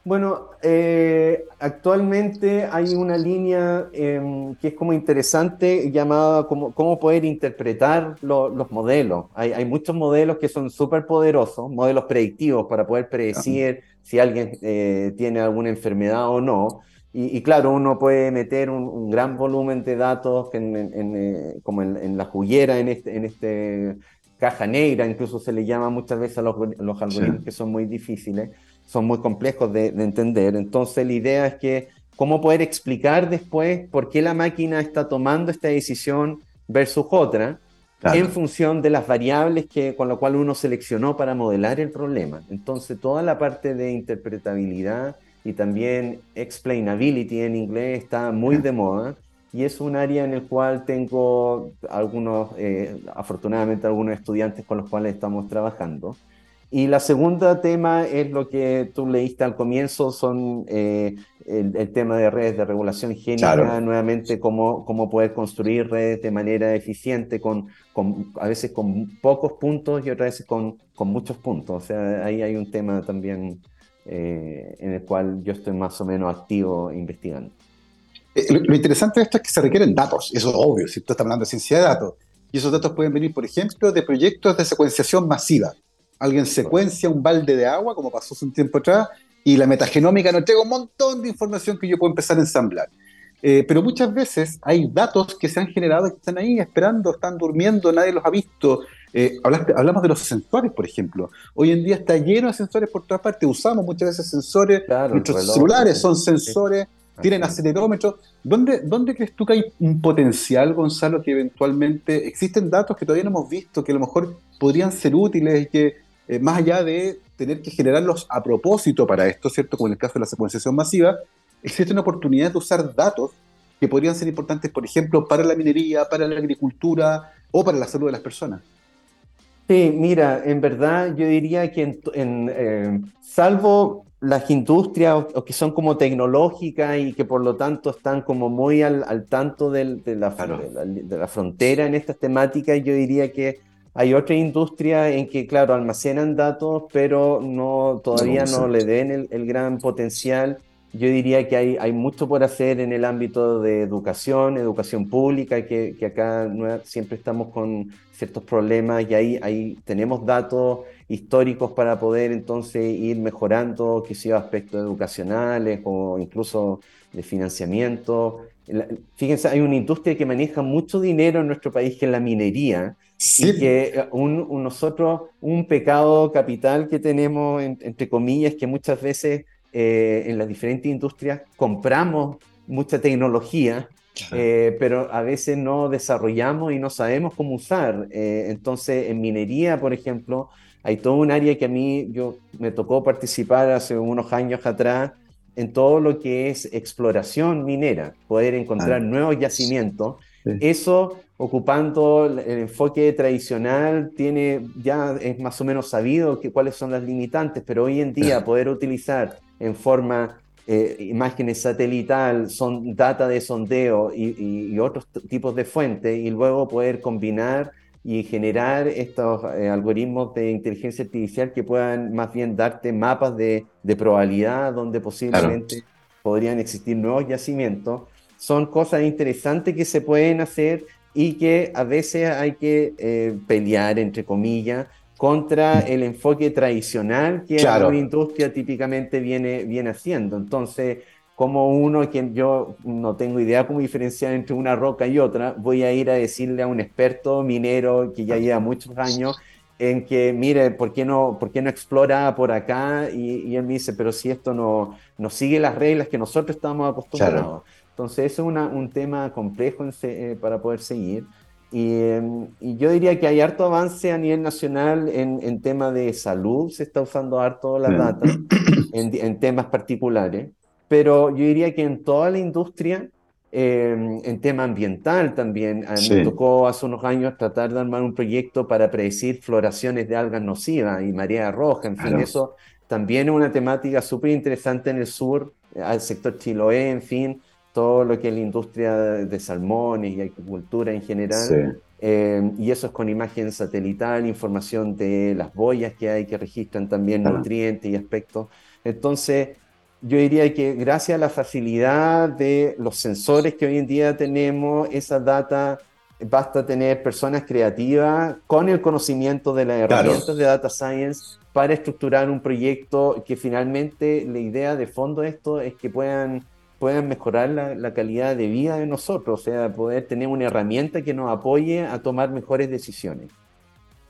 Bueno, eh, actualmente hay una línea em, que es como interesante llamada como, cómo poder interpretar los modelos. Hay, muchos modelos que son súper poderosos, modelos predictivos para poder predecir si alguien eh, tiene alguna enfermedad o no. Y, claro, uno puede meter un, gran volumen de datos eh, como en, la juguera, en este, en este caja negra, incluso se le llama muchas veces a los, algoritmos que son muy difíciles son muy complejos de, entender. Entonces la idea es que cómo poder explicar después por qué la máquina está tomando esta decisión versus otra en función de las variables que, con lo cual uno seleccionó para modelar el problema. Entonces toda la parte de interpretabilidad y también explainability en inglés está muy de moda y es un área en el cual tengo algunos, eh, afortunadamente algunos estudiantes con los cuales estamos trabajando. Y la segunda tema es lo que tú leíste al comienzo, son eh, el, tema de redes de regulación higiénica, nuevamente cómo, cómo poder construir redes de manera eficiente, con, con, a veces con pocos puntos y otras veces con, con muchos puntos. O sea, ahí hay un tema también eh, en el cual yo estoy más o menos activo investigando. Eh, lo, interesante de esto es que se requieren datos, eso es obvio, si tú estás hablando de ciencia de datos. Y esos datos pueden venir, por ejemplo, de proyectos de secuenciación masiva Alguien secuencia un balde de agua, como pasó hace un tiempo atrás, y la metagenómica nos entrega un montón de información que yo puedo empezar a ensamblar. Eh, pero muchas veces hay datos que se han generado que están ahí esperando, están durmiendo, nadie los ha visto. Eh, hablamos de los sensores, por ejemplo. Hoy en día está lleno de sensores por todas partes. Usamos muchas veces sensores. nuestros celulares son sensores, tienen acelerómetros. ¿Dónde, ¿Dónde crees tú que hay un potencial, Gonzalo, que eventualmente existen datos que todavía no hemos visto, que a lo mejor podrían ser útiles y que eh, más allá de tener que generarlos a propósito para esto, ¿cierto? Como en el caso de la secuenciación masiva, existe una oportunidad de usar datos que podrían ser importantes, por ejemplo, para la minería, para la agricultura o para la salud de las personas. Sí, mira, en verdad yo diría que en, eh, salvo las industrias o, que son como tecnológicas y que por lo tanto están como muy al, tanto de, la, de, la, frontera en estas temáticas, yo diría que hay otra industria en que, claro, almacenan datos, pero no, todavía no, le den el, gran potencial. Yo diría que hay, hay mucho por hacer en el ámbito de educación, educación pública, que, que acá siempre estamos con ciertos problemas y ahí, ahí tenemos datos históricos para poder entonces ir mejorando, que sea aspectos educacionales o incluso de financiamiento. Fíjense, hay una industria que maneja mucho dinero en nuestro país, que es la minería, Sí. que eh, un, nosotros, un pecado capital que tenemos, entre comillas, que muchas veces eh, en las diferentes industrias compramos mucha tecnología, eh, pero a veces no desarrollamos y no sabemos cómo usar. entonces, en minería, por ejemplo, hay todo un área que a mí yo me tocó participar hace unos años atrás en todo lo que es exploración minera, poder encontrar ah. nuevos yacimientos. Eso ocupando el enfoque tradicional, tiene, ya es más o menos sabido que, cuáles son las limitantes, pero hoy en día poder utilizar en forma eh, imágenes satelital, son data de sondeo y, otros tipos de fuentes, y luego poder combinar y generar estos eh, algoritmos de inteligencia artificial que puedan más bien darte mapas de, de probabilidad donde posiblemente podrían existir nuevos yacimientos. Son cosas interesantes que se pueden hacer y que a veces hay que eh, pelear, entre comillas, contra el enfoque tradicional que la industria típicamente viene, viene haciendo. Entonces, como uno, quien yo no tengo idea cómo diferenciar entre una roca y otra, voy a ir a decirle a un experto minero que ya lleva muchos años en que, mire, ¿por qué no, por qué no explora por acá? Y, él me dice, pero si esto no, no sigue las reglas que nosotros estamos acostumbrados. Entonces, eso es un tema complejo eh, para poder seguir. Em, y, yo diría que hay harto avance a nivel nacional en, en tema de salud, se está usando harto la data en, en temas particulares pero yo diría que en toda la industria, em, en tema ambiental también, me tocó hace unos años tratar de armar un proyecto para predecir floraciones de algas nocivas y marea roja, en fin, eso también es una temática súper interesante en el sur, al sector Chiloé, en fin, todo lo que es la industria de salmones y agricultura en general. Em, y eso es con imagen satelital, información de las boyas que hay que registran también nutrientes y aspectos. Entonces, yo diría que gracias a la facilidad de los sensores que hoy en día tenemos, esa data basta tener personas creativas con el conocimiento de las herramientas de data science para estructurar un proyecto que finalmente la idea de fondo de esto es que puedan, puedan mejorar la, la calidad de vida de nosotros, o sea, poder tener una herramienta que nos apoye a tomar mejores decisiones.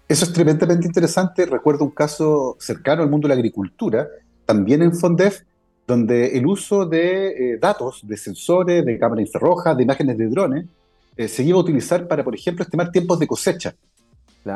Eso es tremendamente interesante. Recuerdo un caso cercano al mundo de la agricultura, también en Fondef, donde el uso de eh, datos, de sensores, de cámaras infrarrojas, de imágenes de drones, eh, se iba a utilizar para, por ejemplo, estimar tiempos de cosecha.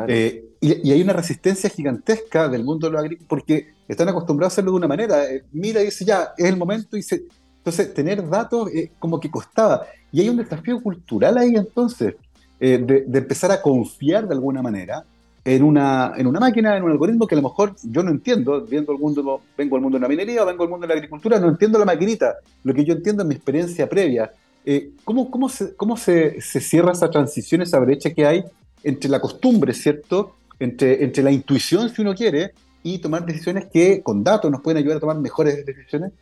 Eh, y, hay una resistencia gigantesca del mundo de los agrícolas porque están acostumbrados a hacerlo de una manera. mira y dice, ya, es el momento. Y se... Entonces, tener datos como que costaba. Y hay un desafío cultural ahí entonces, de, de, empezar a confiar de alguna manera en una, en una máquina, en un algoritmo que a lo mejor yo no entiendo, viendo el mundo, vengo al mundo de la minería o vengo al mundo de la agricultura, no entiendo la maquinita, lo que yo entiendo en mi experiencia previa. Eh, ¿Cómo, cómo, se, cómo se, se, cierra esa transición, esa brecha que hay entre la costumbre, ¿cierto? Entre, entre la intuición, si uno quiere, y tomar decisiones que con datos nos pueden ayudar a tomar mejores decisiones?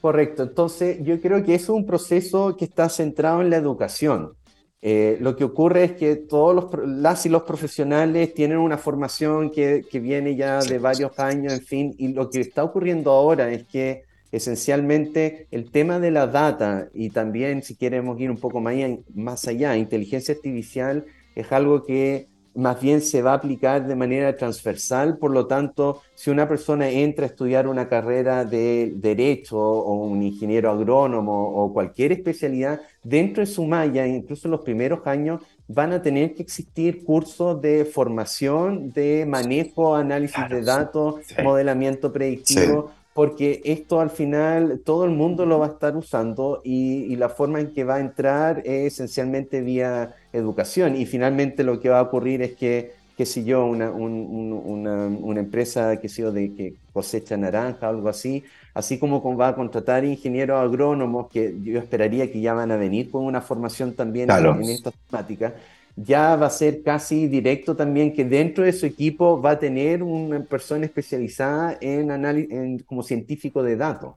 Correcto, entonces yo creo que es un proceso que está centrado en la educación. Eh, lo que ocurre es que todos los, las y los profesionales tienen una formación que, que, viene ya de varios años, en fin, y lo que está ocurriendo ahora es que esencialmente el tema de la data y también si queremos ir un poco más allá, más allá inteligencia artificial es algo que más bien se va a aplicar de manera transversal, por lo tanto, si una persona entra a estudiar una carrera de derecho o un ingeniero agrónomo o cualquier especialidad, dentro de su malla, incluso en los primeros años, van a tener que existir cursos de formación, de manejo, análisis de datos, modelamiento predictivo porque esto al final todo el mundo lo va a estar usando y, la forma en que va a entrar es esencialmente vía educación. Y finalmente lo que va a ocurrir es que, qué sé yo, una, una, empresa que, sé de, que cosecha naranja o algo así, así como va a contratar ingenieros agrónomos que yo esperaría que ya van a venir con una formación también en, en esta temática, ya va a ser casi directo también que dentro de su equipo va a tener una persona especializada en, en como científico de datos.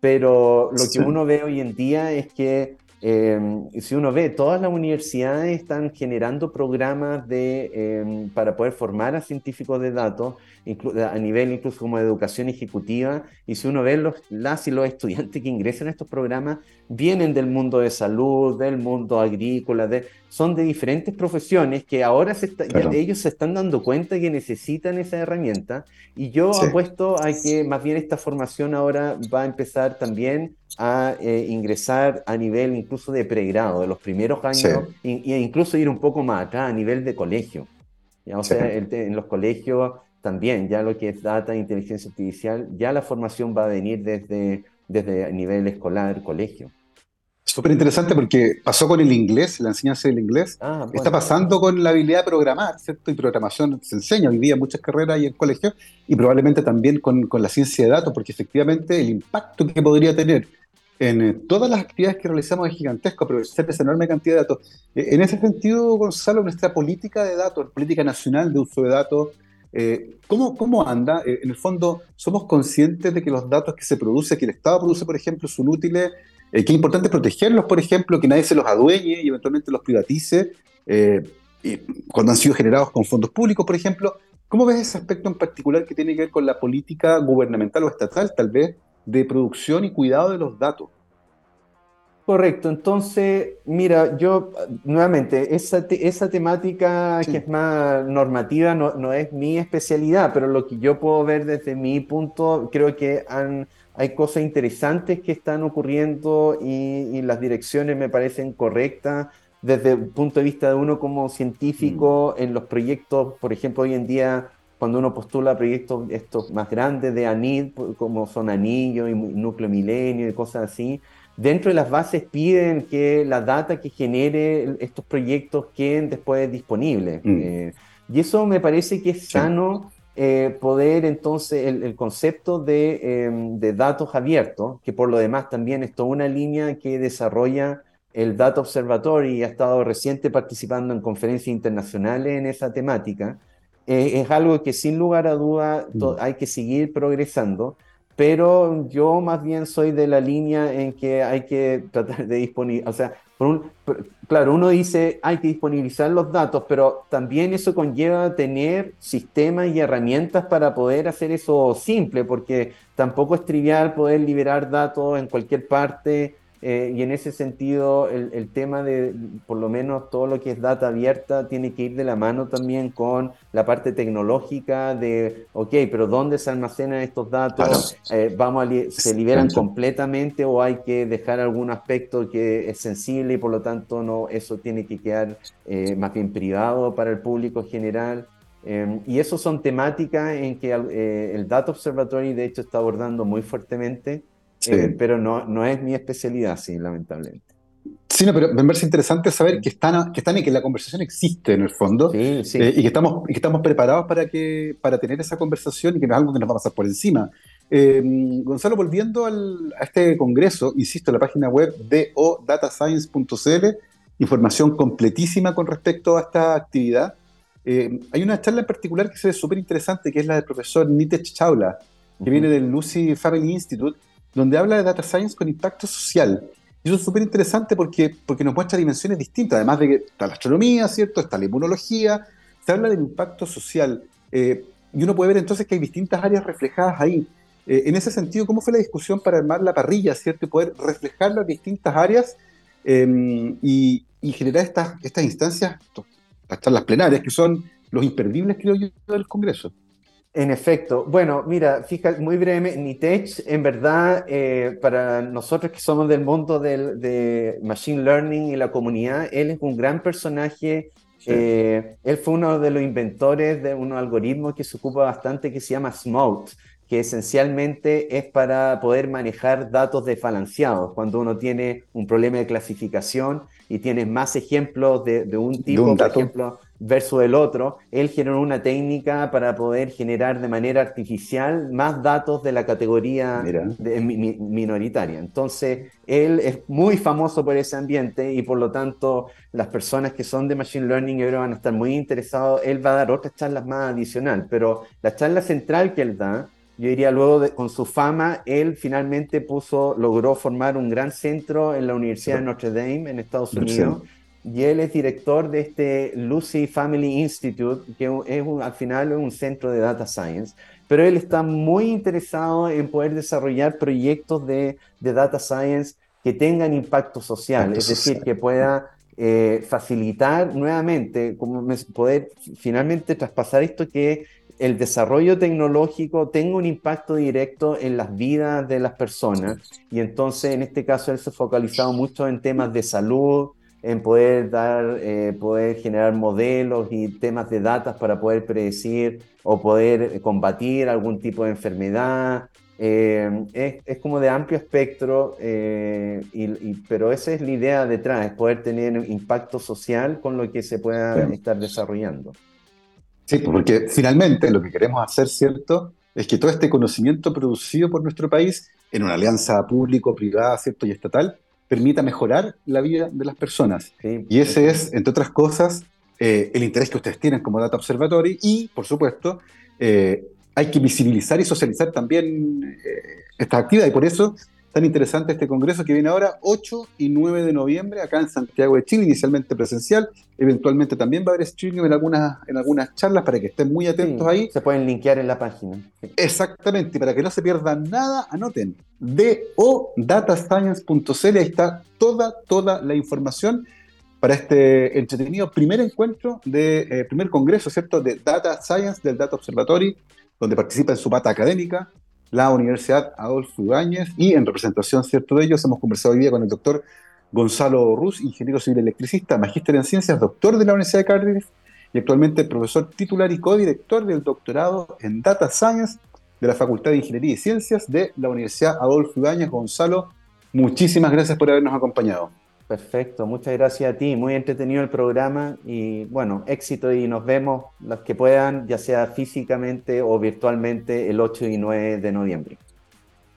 Pero lo que uno ve hoy en día es que Em, si uno ve, todas las universidades están generando programas de, em, para poder formar a científicos de datos, a nivel incluso como de educación ejecutiva, y si uno ve los, las y los estudiantes que ingresan a estos programas, vienen del mundo de salud, del mundo agrícola, de, son de diferentes profesiones que ahora se ellos se están dando cuenta que necesitan esa herramienta, y yo apuesto a que más bien esta formación ahora va a empezar también a eh, ingresar a nivel incluso de pregrado, de los primeros años, e incluso ir un poco más acá a nivel de colegio. O sea, en los colegios también, ya lo que es data, inteligencia artificial, ya la formación va a venir desde, desde nivel escolar, colegio. Súper interesante porque pasó con el inglés, la enseñanza del inglés, ah, está pasando con la habilidad de programar, ¿cierto? Y programación se enseña hoy día en muchas carreras y en colegios, y probablemente también con, con la ciencia de datos, porque efectivamente el impacto que podría tener en eh, todas las actividades que realizamos es gigantesco, aprovechar esa enorme cantidad de datos. Eh, en ese sentido, Gonzalo, nuestra política de datos, política nacional de uso de datos, eh, ¿cómo, ¿cómo, anda? en el fondo, ¿somos conscientes de que los datos que se produce, que el Estado produce, por ejemplo, son útiles? Que es importante protegerlos, por ejemplo, que nadie se los adueñe y eventualmente los privatice, y cuando han sido generados con fondos públicos, por ejemplo. ¿Cómo ves ese aspecto en particular que tiene que ver con la política gubernamental o estatal, tal vez, de producción y cuidado de los datos. Correcto, entonces, mira, yo nuevamente, esa, esa temática que es más normativa no, no, es mi especialidad, pero lo que yo puedo ver desde mi punto, creo que han, hay cosas interesantes que están ocurriendo y, y, las direcciones me parecen correctas desde el punto de vista de uno como científico mm. en los proyectos, por ejemplo, hoy en día cuando uno postula proyectos estos más grandes de ANID, como son Anillo y Núcleo Milenio y cosas así, dentro de las bases piden que la data que genere estos proyectos queden después disponibles. Mm. Eh, y eso me parece que es sano eh, poder entonces, el, concepto de, em, de, datos abiertos, que por lo demás también es toda una línea que desarrolla el Data Observatory y ha estado reciente participando en conferencias internacionales en esa temática, eh, es algo que sin lugar a duda mm. hay que seguir progresando, pero yo más bien soy de la línea en que hay que tratar de disponibilizar, o sea, por un, claro, uno dice hay que disponibilizar los datos, pero también eso conlleva tener sistemas y herramientas para poder hacer eso simple, porque tampoco es trivial poder liberar datos en cualquier parte eh, y en ese sentido, el, tema de, por lo menos todo lo que es data abierta, tiene que ir de la mano también con la parte tecnológica de, ok, pero ¿dónde se almacenan estos datos? Eh, vamos ¿Se liberan completamente o hay que dejar algún aspecto que es sensible y por lo tanto no, eso tiene que quedar eh, más bien privado para el público general? Em, y eso son temáticas en que el Data Observatory de hecho está abordando muy fuertemente. Eh, pero no, no es mi especialidad, sí, lamentablemente. Sí, no, pero me parece interesante saber que están, que están y que la conversación existe en el fondo sí, sí. Eh, y, que estamos, y que estamos preparados para, que, para tener esa conversación y que no es algo que nos va a pasar por encima. Eh, Gonzalo, volviendo al, a este congreso, insisto, la página web dodatascience.cl, información completísima con respecto a esta actividad. hay una charla en particular que se ve súper interesante, que es la del profesor Nitesh Chawla, que viene del Lucy Family Institute, donde habla de data science con impacto social. Y eso es súper interesante porque, porque nos muestra dimensiones distintas, además de que está la astronomía, ¿cierto? Está la inmunología, se habla del impacto social. Eh, y uno puede ver entonces que hay distintas áreas reflejadas ahí. Eh, en ese sentido, ¿cómo fue la discusión para armar la parrilla, ¿cierto? Y poder reflejar las distintas áreas em, y, generar estas, estas instancias, estas charlas plenarias, que son los imperdibles, creo yo, del Congreso. En efecto. Bueno, mira, fíjate, muy brevemente, Nitech, en verdad, eh, para nosotros que somos del mundo del, de Machine Learning y la comunidad, él es un gran personaje. Eh, él fue uno de los inventores de un algoritmo que se ocupa bastante que se llama SMOUT, que esencialmente es para poder manejar datos desbalanceados. Cuando uno tiene un problema de clasificación y tiene más ejemplos de, un tipo, por ejemplo, versus el otro, él generó una técnica para poder generar de manera artificial más datos de la categoría minoritaria. Entonces, él es muy famoso por ese ambiente y por lo tanto las personas que son de Machine Learning ahora van a estar muy interesados. Él va a dar otras charlas más adicional, pero la charla central que él da, yo diría luego de, con su fama, él finalmente puso, logró formar un gran centro en la Universidad de Notre Dame en Estados Unidos y él es director de este Lucy Family Institute, que es al final es un centro de data science, pero él está muy interesado en poder desarrollar proyectos de, de data science que tengan impacto social, es decir, que pueda eh, facilitar nuevamente, como poder finalmente traspasar esto que el desarrollo tecnológico tenga un impacto directo en las vidas de las personas. Y entonces, en este caso, él se ha focalizado mucho en temas de salud, en poder dar, eh, poder generar modelos y temas de datos para poder predecir o poder combatir algún tipo de enfermedad. Eh, es, es, como de amplio espectro, eh, y, pero esa es la idea detrás, es poder tener impacto social con lo que se pueda estar desarrollando. Sí, porque finalmente lo que queremos hacer, ¿cierto? Es que todo este conocimiento producido por nuestro país en una alianza público-privada, ¿cierto? Y estatal, permita mejorar la vida de las personas. y ese es, entre otras cosas, eh, el interés que ustedes tienen como Data Observatory y, por supuesto, eh, hay que visibilizar y socializar también eh, esta actividad y por eso tan interesante este congreso que viene ahora 8 y 9 de noviembre acá en Santiago de Chile, inicialmente presencial, eventualmente también va a haber streaming en algunas, en algunas charlas para que estén muy atentos ahí. Se pueden linkear en la página. Exactamente, y para que no se pierdan nada, anoten do datascience.cl, ahí está toda, toda la información para este entretenido primer encuentro de eh, primer congreso, ¿cierto?, de Data Science del Data Observatory, donde participa en su pata académica la Universidad Adolfo Ibáñez y en representación, ¿cierto?, de ellos hemos conversado hoy día con el doctor Gonzalo Ruz, ingeniero civil electricista, magíster en ciencias, doctor de la Universidad de Cardiff y actualmente profesor titular y codirector del doctorado en Data Science de la Facultad de Ingeniería y Ciencias de la Universidad Adolfo Ibáñez. Gonzalo, muchísimas gracias por habernos acompañado. Perfecto, muchas gracias a ti. Muy entretenido el programa y bueno, éxito y nos vemos los que puedan, ya sea físicamente o virtualmente, el 8 y 9 de noviembre.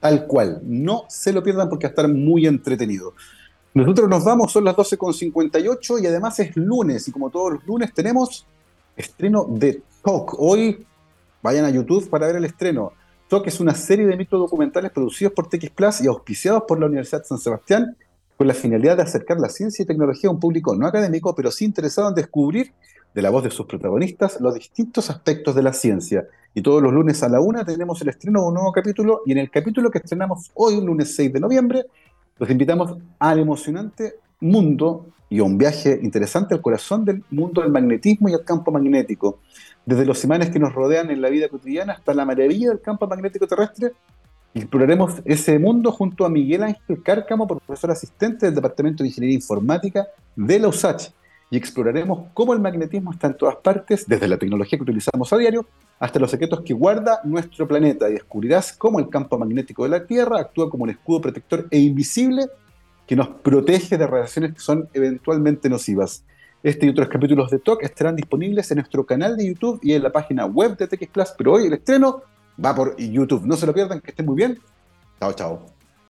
Tal cual, no se lo pierdan porque va a estar muy entretenido. Nosotros nos vamos, son las 12.58 y además es lunes y como todos los lunes tenemos estreno de Talk. Hoy vayan a YouTube para ver el estreno. Talk es una serie de documentales producidos por TX Plus y auspiciados por la Universidad de San Sebastián con la finalidad de acercar la ciencia y tecnología a un público no académico, pero sí interesado en descubrir de la voz de sus protagonistas los distintos aspectos de la ciencia. Y todos los lunes a la una tenemos el estreno de un nuevo capítulo, y en el capítulo que estrenamos hoy, lunes 6 de noviembre, los invitamos al emocionante mundo y a un viaje interesante al corazón del mundo del magnetismo y el campo magnético. Desde los imanes que nos rodean en la vida cotidiana hasta la maravilla del campo magnético terrestre, Exploraremos ese mundo junto a Miguel Ángel Cárcamo, profesor asistente del Departamento de Ingeniería Informática de la USACH, y exploraremos cómo el magnetismo está en todas partes, desde la tecnología que utilizamos a diario hasta los secretos que guarda nuestro planeta, y descubrirás cómo el campo magnético de la Tierra actúa como un escudo protector e invisible que nos protege de radiaciones que son eventualmente nocivas. Este y otros capítulos de TOC estarán disponibles en nuestro canal de YouTube y en la página web de TX Plus, pero hoy el estreno va por YouTube. No se lo pierdan, que estén muy bien. Chao, chao.